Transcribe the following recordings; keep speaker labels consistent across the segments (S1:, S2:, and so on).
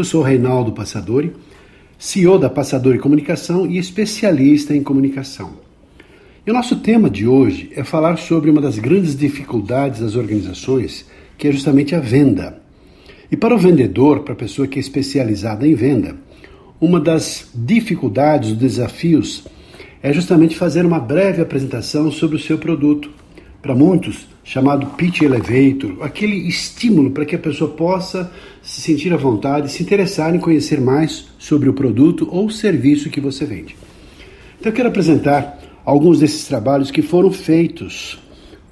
S1: Eu sou Reinaldo Passadori, CEO da Passadori Comunicação e especialista em comunicação. E o nosso tema de hoje é falar sobre uma das grandes dificuldades das organizações, que é justamente a venda. E para o vendedor, para a pessoa que é especializada em venda, uma das dificuldades, os desafios é justamente fazer uma breve apresentação sobre o seu produto. Para muitos, chamado pitch elevator, aquele estímulo para que a pessoa possa se sentir à vontade, se interessar em conhecer mais sobre o produto ou serviço que você vende. Então eu quero apresentar alguns desses trabalhos que foram feitos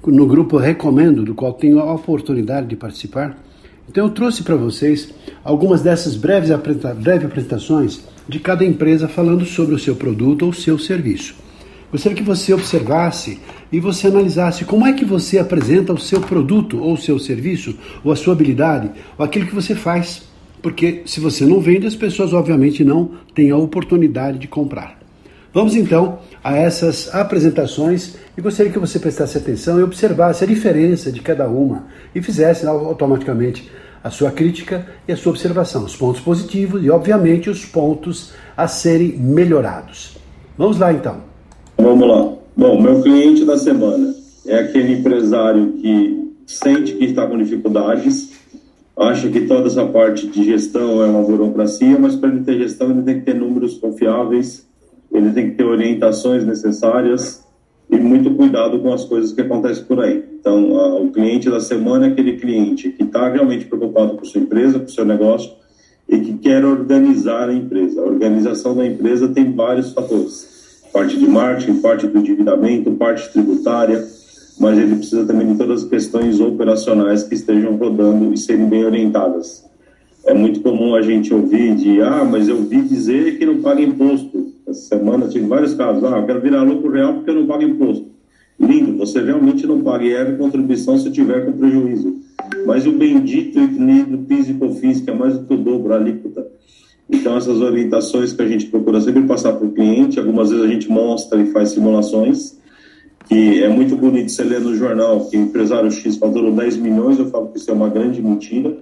S1: no grupo Recomendo, do qual tenho a oportunidade de participar. Então eu trouxe para vocês algumas dessas breves, apresentações de cada empresa falando sobre o seu produto ou seu serviço. Gostaria que você observasse e você analisasse como é que você apresenta o seu produto ou o seu serviço, ou a sua habilidade, ou aquilo que você faz. Porque se você não vende, as pessoas obviamente não têm a oportunidade de comprar. Vamos então a essas apresentações e gostaria que você prestasse atenção e observasse a diferença de cada uma e fizesse automaticamente a sua crítica e a sua observação, os pontos positivos e, obviamente, os pontos a serem melhorados. Vamos lá então.
S2: Vamos lá. Bom, meu cliente da semana é aquele empresário que sente que está com dificuldades, acha que toda essa parte de gestão é uma burocracia, mas para ele ter gestão ele tem que ter números confiáveis, ele tem que ter orientações necessárias e muito cuidado com as coisas que acontecem por aí. Então, a, o cliente da semana é aquele cliente que está realmente preocupado com sua empresa, com seu negócio e que quer organizar a empresa. A organização da empresa tem vários fatores: parte de marketing, parte do endividamento, parte tributária, mas ele precisa também de todas as questões operacionais que estejam rodando e serem bem orientadas. É muito comum a gente ouvir de, ah, mas eu vi dizer que não paga imposto. Essa semana tive vários casos, ah, eu quero virar lucro real porque eu não pago imposto. Lindo, você realmente não paga IR contribuição se tiver com prejuízo. Mas o bendito equilíbrio PIS e COFINS, que é mais do que o dobro a alíquota. Então, essas orientações que a gente procura sempre passar para o cliente, algumas vezes a gente mostra e faz simulações, que é muito bonito você ler no jornal que o empresário X faturou 10 milhões, eu falo que isso é uma grande mentira,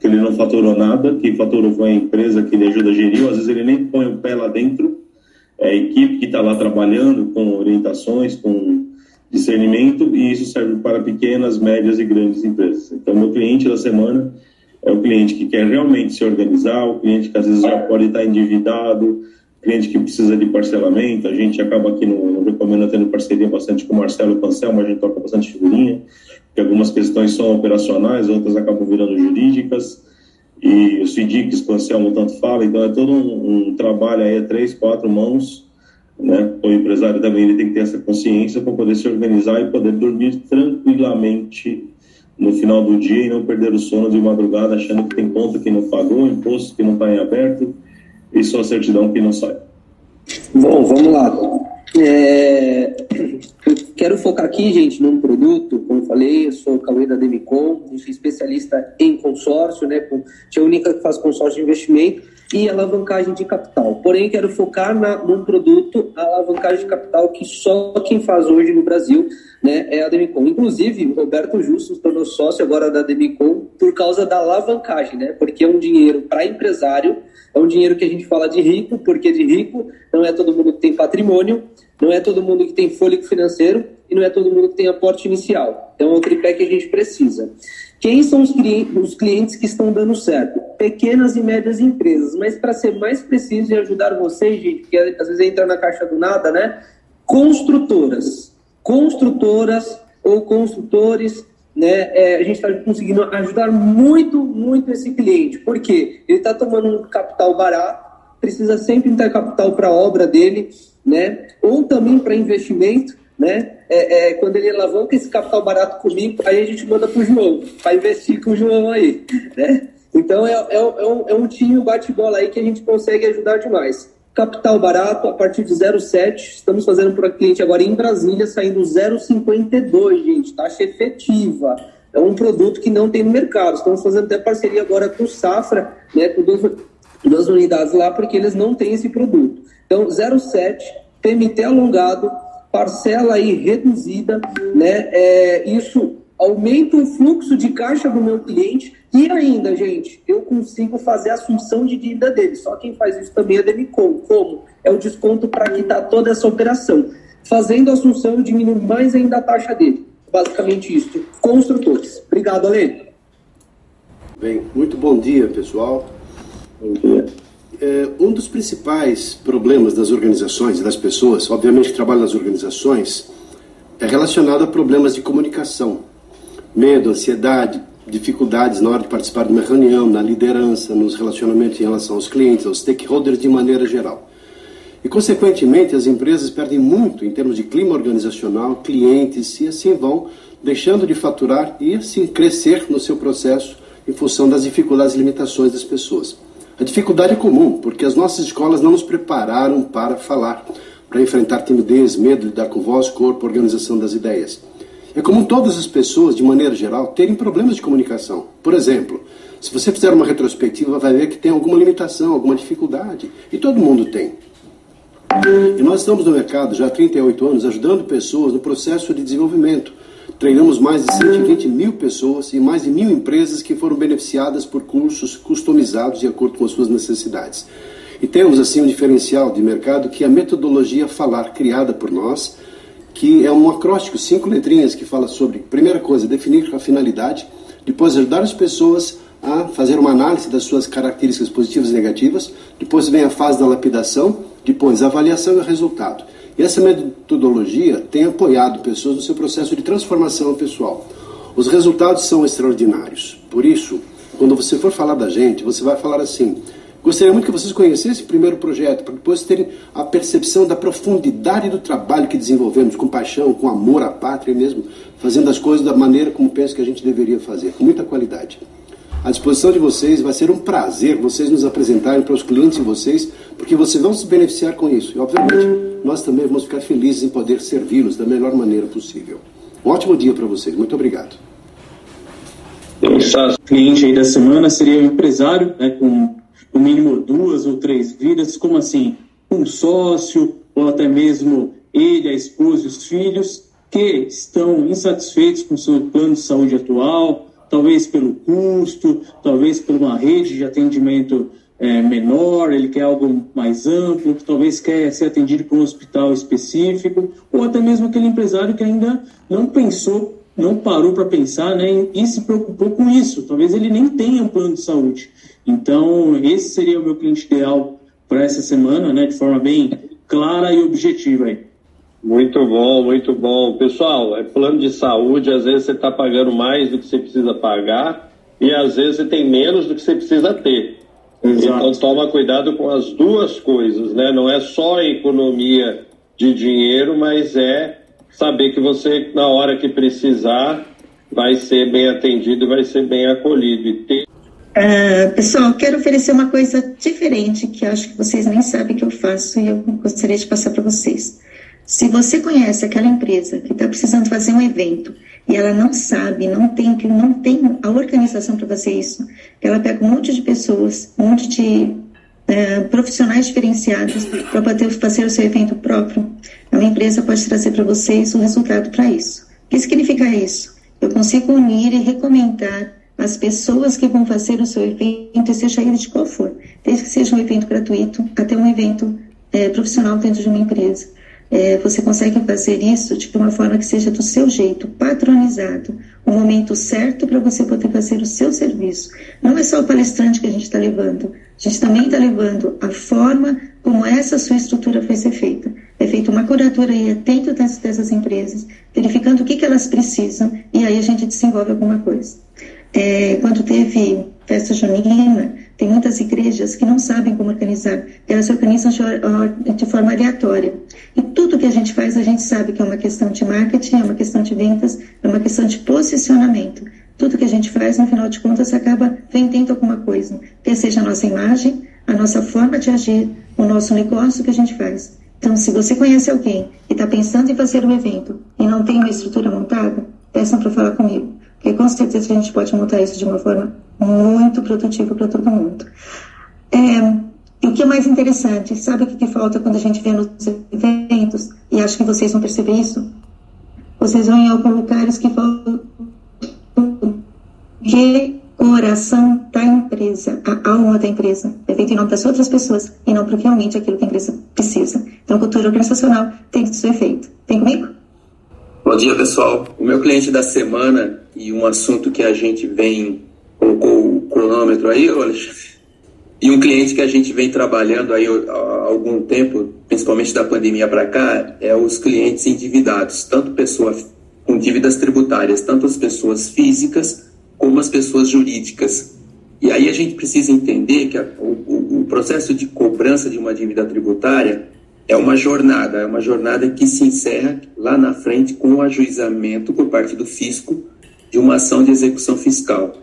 S2: que ele não faturou nada, que faturou foi a empresa que ele ajuda a gerir, às vezes ele nem põe o pé lá dentro, é a equipe que está lá trabalhando com orientações, com discernimento e isso serve para pequenas, médias e grandes empresas. Então, meu cliente da semana é o cliente que quer realmente se organizar, o cliente que às vezes já pode estar endividado, cliente que precisa de parcelamento. A gente acaba aqui no, no Recomenda tendo parceria bastante com o Marcelo e o Pancel, mas a gente toca bastante figurinha, que algumas questões são operacionais, outras acabam virando jurídicas. E o CIDICS, o Anselmo tanto fala, então é todo um, um trabalho aí a três, quatro mãos né? O empresário também ele tem que ter essa consciência para poder se organizar e poder dormir tranquilamente no final do dia e não perder o sono de madrugada achando que tem conta que não pagou, imposto que não está em aberto e só certidão que não sai.
S3: Bom, vamos lá. É, quero focar aqui, gente, num produto, como eu falei, eu sou o Cauê da Demicon, sou especialista em consórcio, né? Com, a única que faz consórcio de investimento e alavancagem de capital. Porém, quero focar na, num produto, a alavancagem de capital, que só quem faz hoje no Brasil né, é a Demicon. Inclusive, Roberto Justo se tornou sócio agora da Demicon por causa da alavancagem, né? Porque é um dinheiro para empresário, é um dinheiro que a gente fala de rico, porque de rico não é todo mundo que tem patrimônio, não é todo mundo que tem fôlego financeiro e não é todo mundo que tem aporte inicial. Então, é o tripé que a gente precisa. Quem são os clientes, os clientes que estão dando certo? Pequenas e médias empresas. Mas para ser mais preciso e ajudar vocês, gente, porque às vezes entra na caixa do nada, né? Construtoras. Construtoras ou construtores, né? É, a gente está conseguindo ajudar muito, muito esse cliente. Por quê? Ele está tomando um capital barato, precisa sempre ter capital para a obra dele, né? Ou também para investimento né? É, é, quando ele alavanca esse capital barato comigo, aí a gente manda para o João, para investir com o João aí, né? Então é, é, é, um, é um time bate-bola aí que a gente consegue ajudar demais. Capital barato, a partir de 0,7. Estamos fazendo para cliente agora em Brasília, saindo 0,52, gente. Taxa efetiva. É um produto que não tem no mercado. Estamos fazendo até parceria agora com o Safra, né, com duas, duas unidades lá, porque eles não têm esse produto. Então, 0,7, PMT alongado, parcela aí reduzida, né? É, isso aumenta o fluxo de caixa do meu cliente e ainda, gente, eu consigo fazer a assunção de dívida dele. Só quem faz isso também é a Demicon. Como? É o desconto para quitar toda essa operação. Fazendo a assunção, eu diminuo mais ainda a taxa dele. Basicamente isso. Construtores. Obrigado, Ale.
S1: Bem, muito bom dia, pessoal. Bom dia. É, um dos principais problemas das organizações e das pessoas, obviamente que trabalham nas organizações, é relacionado a problemas de comunicação. Medo, ansiedade, dificuldades na hora de participar de uma reunião, na liderança, nos relacionamentos em relação aos clientes, aos stakeholders de maneira geral. E, consequentemente, as empresas perdem muito em termos de clima organizacional, clientes, e assim vão deixando de faturar e assim crescer no seu processo em função das dificuldades e limitações das pessoas. A dificuldade é comum, porque as nossas escolas não nos prepararam para falar, para enfrentar timidez, medo lidar com voz, corpo, organização das ideias. É comum todas as pessoas, de maneira geral, terem problemas de comunicação. Por exemplo, se você fizer uma retrospectiva, vai ver que tem alguma limitação, alguma dificuldade. E todo mundo tem. E nós estamos no mercado já há 38 anos ajudando pessoas no processo de desenvolvimento. Treinamos mais de 120 mil pessoas e mais de mil empresas que foram beneficiadas por cursos customizados de acordo com as suas necessidades. E temos assim um diferencial de mercado que é a metodologia Falar, criada por nós, que é um acróstico, cinco letrinhas, que fala sobre, primeira coisa, definir a finalidade, depois ajudar as pessoas a fazer uma análise das suas características positivas e negativas, depois vem a fase da lapidação, depois a avaliação e o resultado. E essa metodologia tem apoiado pessoas no seu processo de transformação pessoal. Os resultados são extraordinários. Por isso, quando você for falar da gente, você vai falar assim: Gostaria muito que vocês conhecessem o primeiro projeto, para depois terem a percepção da profundidade do trabalho que desenvolvemos, com paixão, com amor à pátria mesmo, fazendo as coisas da maneira como penso que a gente deveria fazer, com muita qualidade. À disposição de vocês, vai ser um prazer vocês nos apresentarem para os clientes de vocês, porque vocês vão se beneficiar com isso. E, obviamente, nós também vamos ficar felizes em poder servi-los da melhor maneira possível. Um ótimo dia para vocês. Muito obrigado.
S4: O cliente aí da semana seria o empresário, né, com no mínimo duas ou três vidas, como assim? Um sócio, ou até mesmo ele, a esposa e os filhos, que estão insatisfeitos com o seu plano de saúde atual, talvez pelo custo, talvez por uma rede de atendimento é, menor, ele quer algo mais amplo, talvez quer ser atendido por um hospital específico, ou até mesmo aquele empresário que ainda não pensou, não parou para pensar né, e se preocupou com isso. Talvez ele nem tenha um plano de saúde. Então, esse seria o meu cliente ideal para essa semana, né, de forma bem clara e objetiva aí.
S2: Muito bom, muito bom. Pessoal, é plano de saúde, às vezes você está pagando mais do que você precisa pagar e às vezes você tem menos do que você precisa ter. Exato. Então toma cuidado com as duas coisas, né? Não é só a economia de dinheiro, mas é saber que você, na hora que precisar, vai ser bem atendido, vai ser bem acolhido. Ter
S5: Uh, pessoal, quero oferecer uma coisa diferente que acho que vocês nem sabem que eu faço e eu gostaria de passar para vocês. Se você conhece aquela empresa que está precisando fazer um evento e ela não sabe, não tem, não tem a organização para fazer isso, ela pega um monte de pessoas, um monte de uh, profissionais diferenciados para fazer o seu evento próprio, a empresa pode trazer para vocês o resultado para isso. O que significa isso? Eu consigo unir e recomendar as pessoas que vão fazer o seu evento, seja ele de qual for, desde que seja um evento gratuito até um evento é, profissional dentro de uma empresa. É, você consegue fazer isso de uma forma que seja do seu jeito, patronizado, o momento certo para você poder fazer o seu serviço. Não é só o palestrante que a gente está levando, a gente também está levando a forma como essa sua estrutura vai ser feita. É feita uma curadoria dentro dessas empresas, verificando o que, que elas precisam e aí a gente desenvolve alguma coisa. É, quando teve festa junina, tem muitas igrejas que não sabem como organizar, elas organizam de, forma aleatória. E tudo que a gente faz, a gente sabe que é uma questão de marketing, é uma questão de vendas, é uma questão de posicionamento. Tudo que a gente faz, no final de contas, acaba vendendo alguma coisa, quer seja a nossa imagem, a nossa forma de agir, o nosso negócio que a gente faz. Então, se você conhece alguém que está pensando em fazer um evento e não tem uma estrutura montada, peçam para falar comigo, porque com certeza a gente pode montar isso de uma forma muito produtiva para todo mundo. É, e o que é mais interessante, sabe o que, que falta quando a gente vê nos eventos? E acho que vocês vão perceber isso. Vocês vão em alguns lugares que falam que coração da empresa, a alma da empresa, é feito em nome das outras pessoas e não porque realmente aquilo que a empresa precisa. Então, cultura organizacional tem que ser feita. Tem comigo?
S6: Bom dia, pessoal. O meu cliente da semana e um assunto que a gente vem, colocou o cronômetro aí, Alexandre, e um cliente que a gente vem trabalhando aí há algum tempo, principalmente da pandemia para cá, é os clientes endividados, tanto pessoas com dívidas tributárias, tanto as pessoas físicas como as pessoas jurídicas. E aí a gente precisa entender que a, o, o processo de cobrança de uma dívida tributária é uma jornada, é uma jornada que se encerra lá na frente com o ajuizamento por parte do fisco de uma ação de execução fiscal.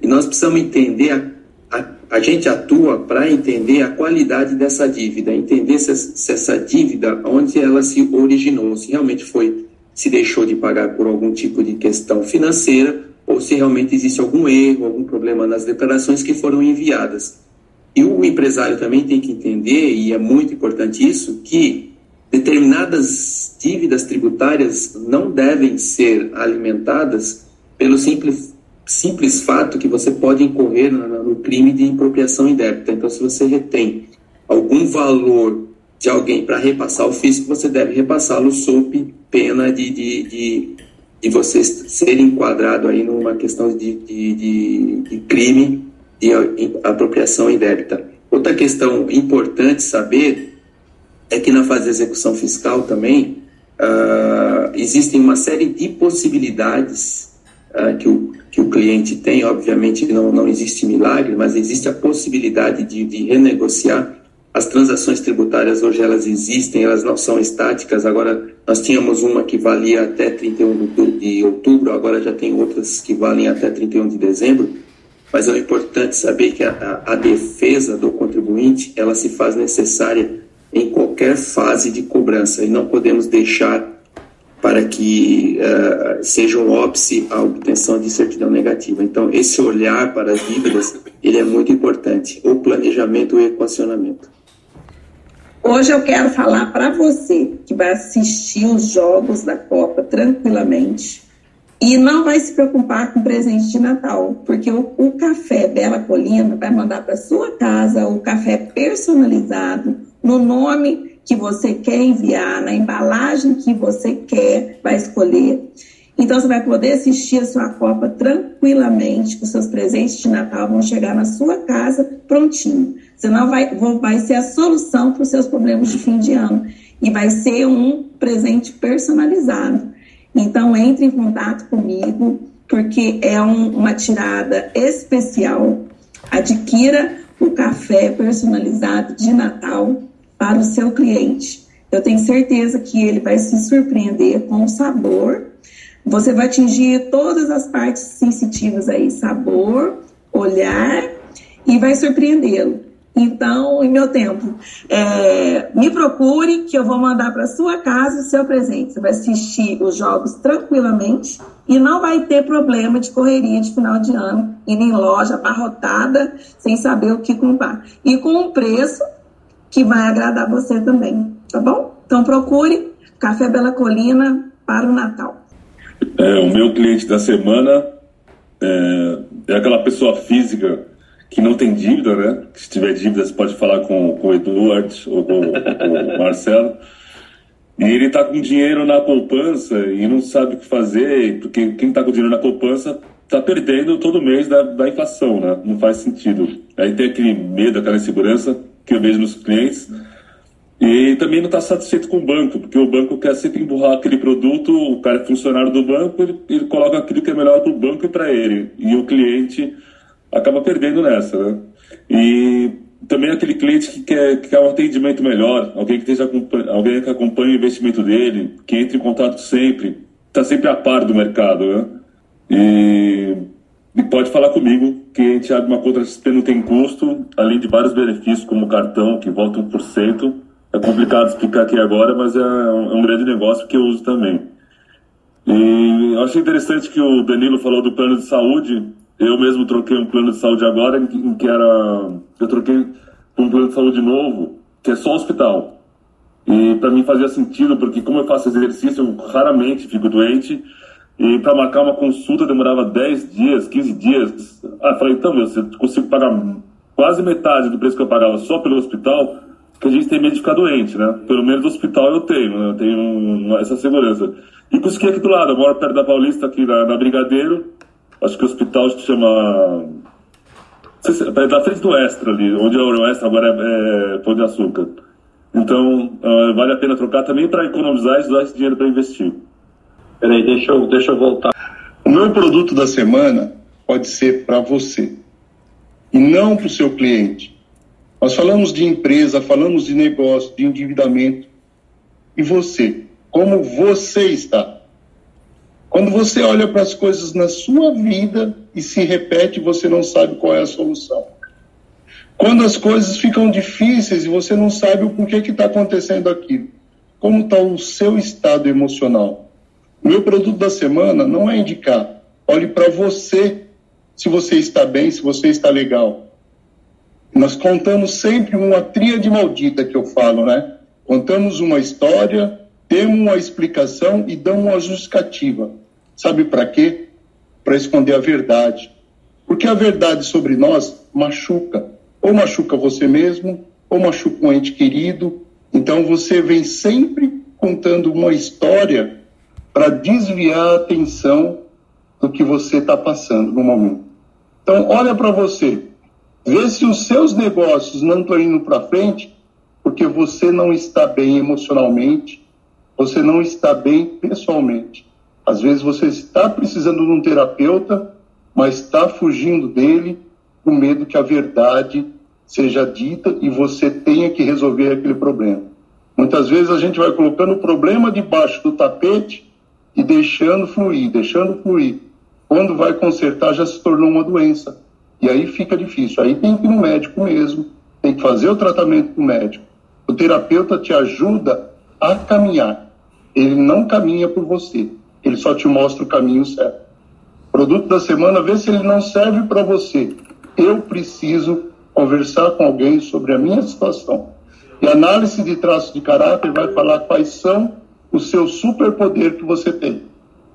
S6: E nós precisamos entender a a, a gente atua para entender a qualidade dessa dívida, entender se, se, essa dívida, onde ela se originou, se realmente foi, se deixou de pagar por algum tipo de questão financeira, ou se realmente existe algum erro, algum problema nas declarações que foram enviadas. E o empresário também tem que entender, e é muito importante isso, que determinadas dívidas tributárias não devem ser alimentadas pelo simples simples fato que você pode incorrer no, crime de impropriação indébita. Então, se você retém algum valor de alguém para repassar ao fisco, você deve repassá-lo sob pena de, de, de, de, você ser enquadrado aí numa questão de, de, de, de crime de apropriação indébita. Outra questão importante saber é que na fase de execução fiscal também uh, existem uma série de possibilidades uh, que o que o cliente tem, obviamente não, não existe milagre, mas existe a possibilidade de, de renegociar. As transações tributárias hoje elas existem, elas não são estáticas. Agora nós tínhamos uma que valia até 31 de outubro, agora já tem outras que valem até 31 de dezembro. Mas é importante saber que a, a, a defesa do contribuinte ela se faz necessária em qualquer fase de cobrança e não podemos deixar para que uh, seja um óbice a obtenção de certidão negativa. Então, esse olhar para as dívidas, ele é muito importante, o planejamento e o equacionamento.
S7: Hoje eu quero falar para você que vai assistir os jogos da Copa tranquilamente e não vai se preocupar com presente de Natal, porque o, o café Bela Colina vai mandar para sua casa o café personalizado no nome que você quer enviar, na embalagem que você quer, vai escolher. Então você vai poder assistir a sua Copa tranquilamente, os seus presentes de Natal vão chegar na sua casa prontinho. Você não vai, vai ser a solução para os seus problemas de fim de ano e vai ser um presente personalizado. Então entre em contato comigo porque é um, uma tirada especial. Adquira o café personalizado de Natal para o seu cliente. Eu tenho certeza que ele vai se surpreender com o sabor. Você vai atingir todas as partes sensitivas aí, sabor, olhar e vai surpreendê-lo. Então, em meu tempo, é, me procure que eu vou mandar para sua casa o seu presente. Você vai assistir os jogos tranquilamente e não vai ter problema de correria de final de ano, indo em loja abarrotada, sem saber o que comprar. E com um preço que vai agradar você também, tá bom? Então procure Café Bela Colina para o Natal.
S8: É, o meu cliente da semana é, é aquela pessoa física que não tem dívida, né? Se tiver dívida, você pode falar com, com o Eduardo ou com, com o Marcelo. E ele está com dinheiro na poupança e não sabe o que fazer, porque quem está com dinheiro na poupança está perdendo todo mês da, da inflação, né? Não faz sentido. Aí tem aquele medo, aquela insegurança que eu vejo nos clientes. E também não está satisfeito com o banco, porque o banco quer sempre empurrar aquele produto, o cara é funcionário do banco, ele, ele coloca aquilo que é melhor para o banco e para ele. E o cliente acaba perdendo nessa, né? E também aquele cliente que quer, que quer um atendimento melhor, alguém que, esteja, alguém que acompanha o investimento dele, que entre em contato sempre, está sempre a par do mercado, né? E e pode falar comigo que a gente abre uma conta XP não tem custo, além de vários benefícios como cartão, que volta 1%. É complicado explicar aqui agora, mas é um, é um grande negócio que eu uso também. E eu achei interessante que o Danilo falou do plano de saúde. Eu mesmo troquei um plano de saúde agora, em que, era. Eu troquei um plano de saúde novo, que é só hospital. E para mim fazia sentido, porque como eu faço exercício, eu raramente fico doente. E para marcar uma consulta demorava 10 dias, 15 dias. Ah, falei, então, meu, se eu consigo pagar quase metade do preço que eu pagava só pelo hospital, que a gente tem medo de ficar doente, né? Pelo menos no hospital eu tenho, né? eu tenho essa segurança. E consegui aqui do lado, eu moro perto da Paulista, aqui na, na Brigadeiro. Acho que o hospital se chama. É da frente do Extra ali, onde é o Extra agora é, é Pão de Açúcar. Então, uh, vale a pena trocar também para economizar e usar esse dinheiro para investir.
S9: Peraí, deixa eu, deixa eu voltar. O meu produto da semana pode ser para você e não para o seu cliente. Nós falamos de empresa, falamos de negócio, de endividamento. E você? Como você está? Quando você olha para as coisas na sua vida e se repete, você não sabe qual é a solução. Quando as coisas ficam difíceis e você não sabe o porquê que está acontecendo aquilo. Como está o seu estado emocional? Meu produto da semana não é indicar. Olhe para você se você está bem, se você está legal. Nós contamos sempre uma tríade maldita que eu falo, né? Contamos uma história, temos uma explicação e damos uma justificativa. Sabe para quê? Para esconder a verdade. Porque a verdade sobre nós machuca. Ou machuca você mesmo, ou machuca um ente querido. Então você vem sempre contando uma história para desviar a atenção do que você está passando no momento. Então, olha para você, vê se os seus negócios não estão indo para frente porque você não está bem emocionalmente, você não está bem pessoalmente. Às vezes você está precisando de um terapeuta, mas está fugindo dele com medo que a verdade seja dita e você tenha que resolver aquele problema. Muitas vezes a gente vai colocando o problema debaixo do tapete e deixando fluir, deixando fluir. Quando vai consertar, já se tornou uma doença. E aí fica difícil. Aí tem que ir no médico mesmo, tem que fazer o tratamento com o médico. O terapeuta te ajuda a caminhar. Ele não caminha por você, ele só te mostra o caminho certo. Produto da semana, vê se ele não serve para você. Eu preciso conversar com alguém sobre a minha situação. E análise de traços de caráter vai falar quais são o seu superpoder que você tem.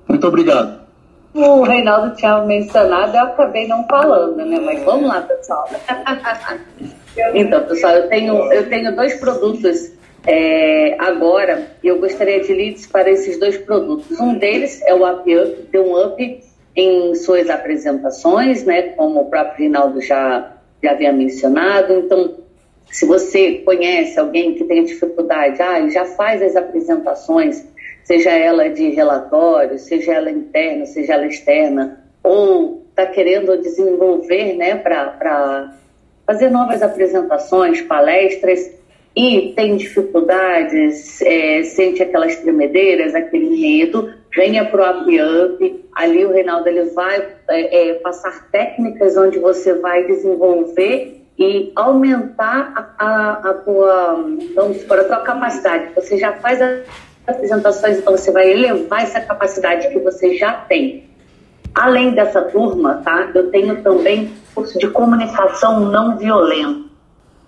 S9: Muito obrigado.
S10: O Reinaldo tinha mencionado, eu acabei não falando, né? Mas vamos lá, pessoal. então, pessoal, eu tenho, eu tenho dois produtos é, agora e eu gostaria de leads para esses dois produtos. Um deles é o Up Up, deu um up em suas apresentações, né? Como o próprio Reinaldo já, já havia mencionado. Então, se você conhece alguém que tem dificuldade, ah, já faz as apresentações, seja ela de relatório, seja ela interna, seja ela externa, ou está querendo desenvolver né, para fazer novas apresentações, palestras, e tem dificuldades, é, sente aquelas tremedeiras, aquele medo, venha para o Up ali o Reinaldo ele vai é, é, passar técnicas onde você vai desenvolver e aumentar a, a, a tua, vamos supor, a tua capacidade. Você já faz as apresentações, então você vai elevar essa capacidade que você já tem. Além dessa turma, tá? Eu tenho também curso de comunicação não violenta.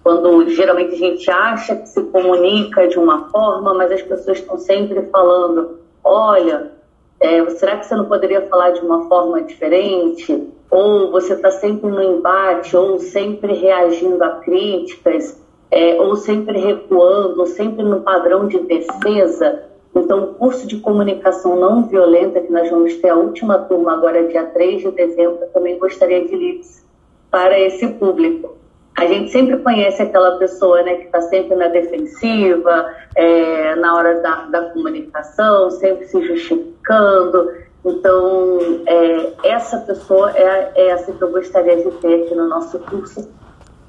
S10: Quando geralmente a gente acha que se comunica de uma forma, mas as pessoas estão sempre falando: olha, é, será que você não poderia falar de uma forma diferente? Ou você está sempre no embate, ou sempre reagindo a críticas, é, ou sempre recuando, ou sempre no padrão de defesa? Então, o curso de comunicação não violenta, que nós vamos ter a última turma agora, dia 3 de dezembro, também gostaria de leads para esse público. A gente sempre conhece aquela pessoa né, que está sempre na defensiva, é, na hora da, da comunicação, sempre se justificando. Então, é, essa pessoa é, é essa que eu gostaria de ter aqui no nosso curso,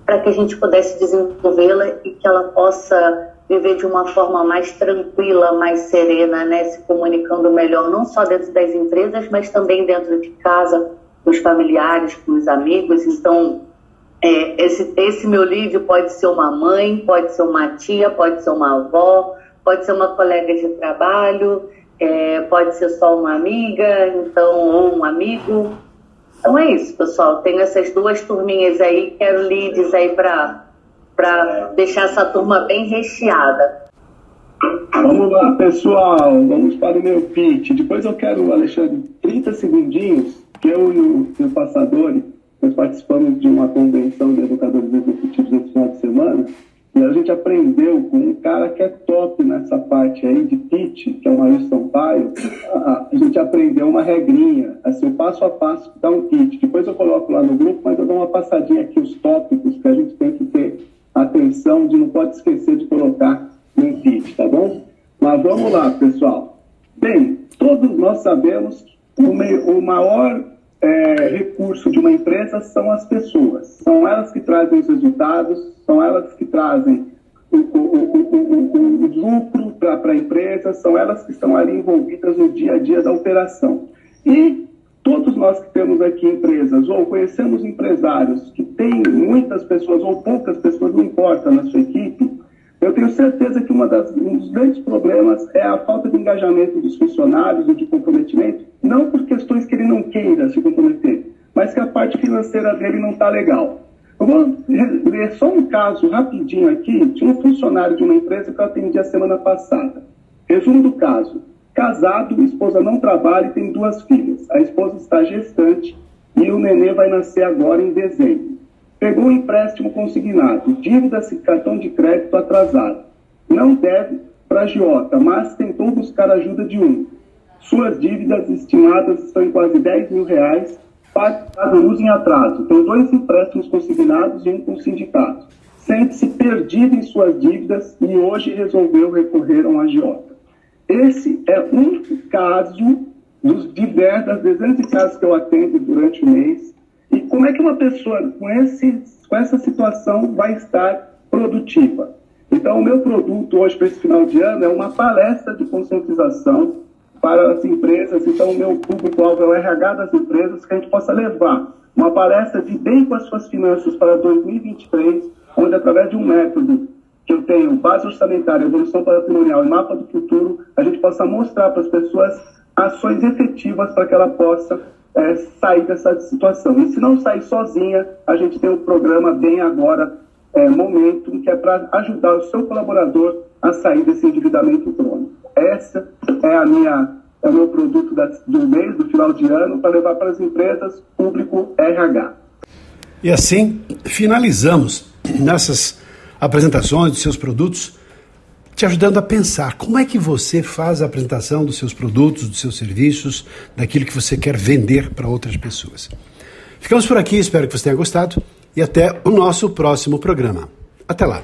S10: para que a gente pudesse desenvolvê-la e que ela possa viver de uma forma mais tranquila, mais serena, né, se comunicando melhor, não só dentro das empresas, mas também dentro de casa, os familiares, com os amigos. Então, é, esse, esse meu lead pode ser uma mãe, pode ser uma tia, pode ser uma avó, pode ser uma colega de trabalho, é, pode ser só uma amiga, então, ou um amigo. Então é isso, pessoal. Tenho essas duas turminhas aí, quero leads aí para deixar essa turma bem recheada.
S11: Vamos lá, pessoal, vamos para o meu pitch. Depois eu quero, Alexandre, 30 segundinhos, que eu e o, Passador, nós participamos de uma convenção de educadores executivos esse final de semana, e a gente aprendeu com um cara que é top nessa parte aí de pitch, que é o Maurício Sampaio, a, gente aprendeu uma regrinha, assim, o passo a passo dá um pitch. Depois eu coloco lá no grupo, mas eu dou uma passadinha aqui, os tópicos que a gente tem que ter atenção, de não pode esquecer de colocar no pitch, tá bom? Mas vamos lá, pessoal. Bem, todos nós sabemos que o, o maior é, recurso de uma empresa são as pessoas. São elas que trazem os resultados, são elas que trazem o, lucro para a empresa, são elas que estão ali envolvidas no dia a dia da operação. E todos nós que temos aqui empresas ou conhecemos empresários que têm muitas pessoas ou poucas pessoas, não importa, na sua equipe, eu tenho certeza que das, um dos grandes problemas é a falta de engajamento dos funcionários e de comprometimento, não por questões que ele não queira se comprometer, mas que a parte financeira dele não está legal. Eu vou ler só um caso rapidinho aqui de um funcionário de uma empresa que eu atendi a semana passada. Resumo do caso: casado, esposa não trabalha e tem duas filhas. A esposa está gestante e o nenê vai nascer agora em dezembro. Pegou um empréstimo consignado, dívidas e cartão de crédito atrasado. Não deve para agiota, mas tentou buscar ajuda de um. Suas dívidas estimadas estão em quase 10 mil reais, pagado luz em atraso. Tem dois empréstimos consignados e um com sindicato. Sente-se perdido em suas dívidas e hoje resolveu recorrer a um agiota. Esse é um caso dos diversos, das dezenas de casos que eu atendo durante o mês e como é que uma pessoa com, esse, com essa situação vai estar produtiva? Então, o meu produto hoje para esse final de ano é uma palestra de conscientização para as empresas. Então, o meu público-alvo é o RH das empresas, que a gente possa levar uma palestra de bem com as suas finanças para 2023, onde, através de um método que eu tenho, base orçamentária, evolução patrimonial e mapa do futuro, a gente possa mostrar para as pessoas ações efetivas para que ela possa é, sair dessa situação. E se não sair sozinha, a gente tem um programa Bem Agora é, Momento, que é para ajudar o seu colaborador a sair desse endividamento crônico. Essa é a minha é o meu produto da, do mês, do final de ano, para levar para as empresas público RH.
S1: E assim finalizamos nessas apresentações dos seus produtos te ajudando a pensar como é que você faz a apresentação dos seus produtos, dos seus serviços, daquilo que você quer vender para outras pessoas. Ficamos por aqui, espero que você tenha gostado e até o nosso próximo programa. Até lá!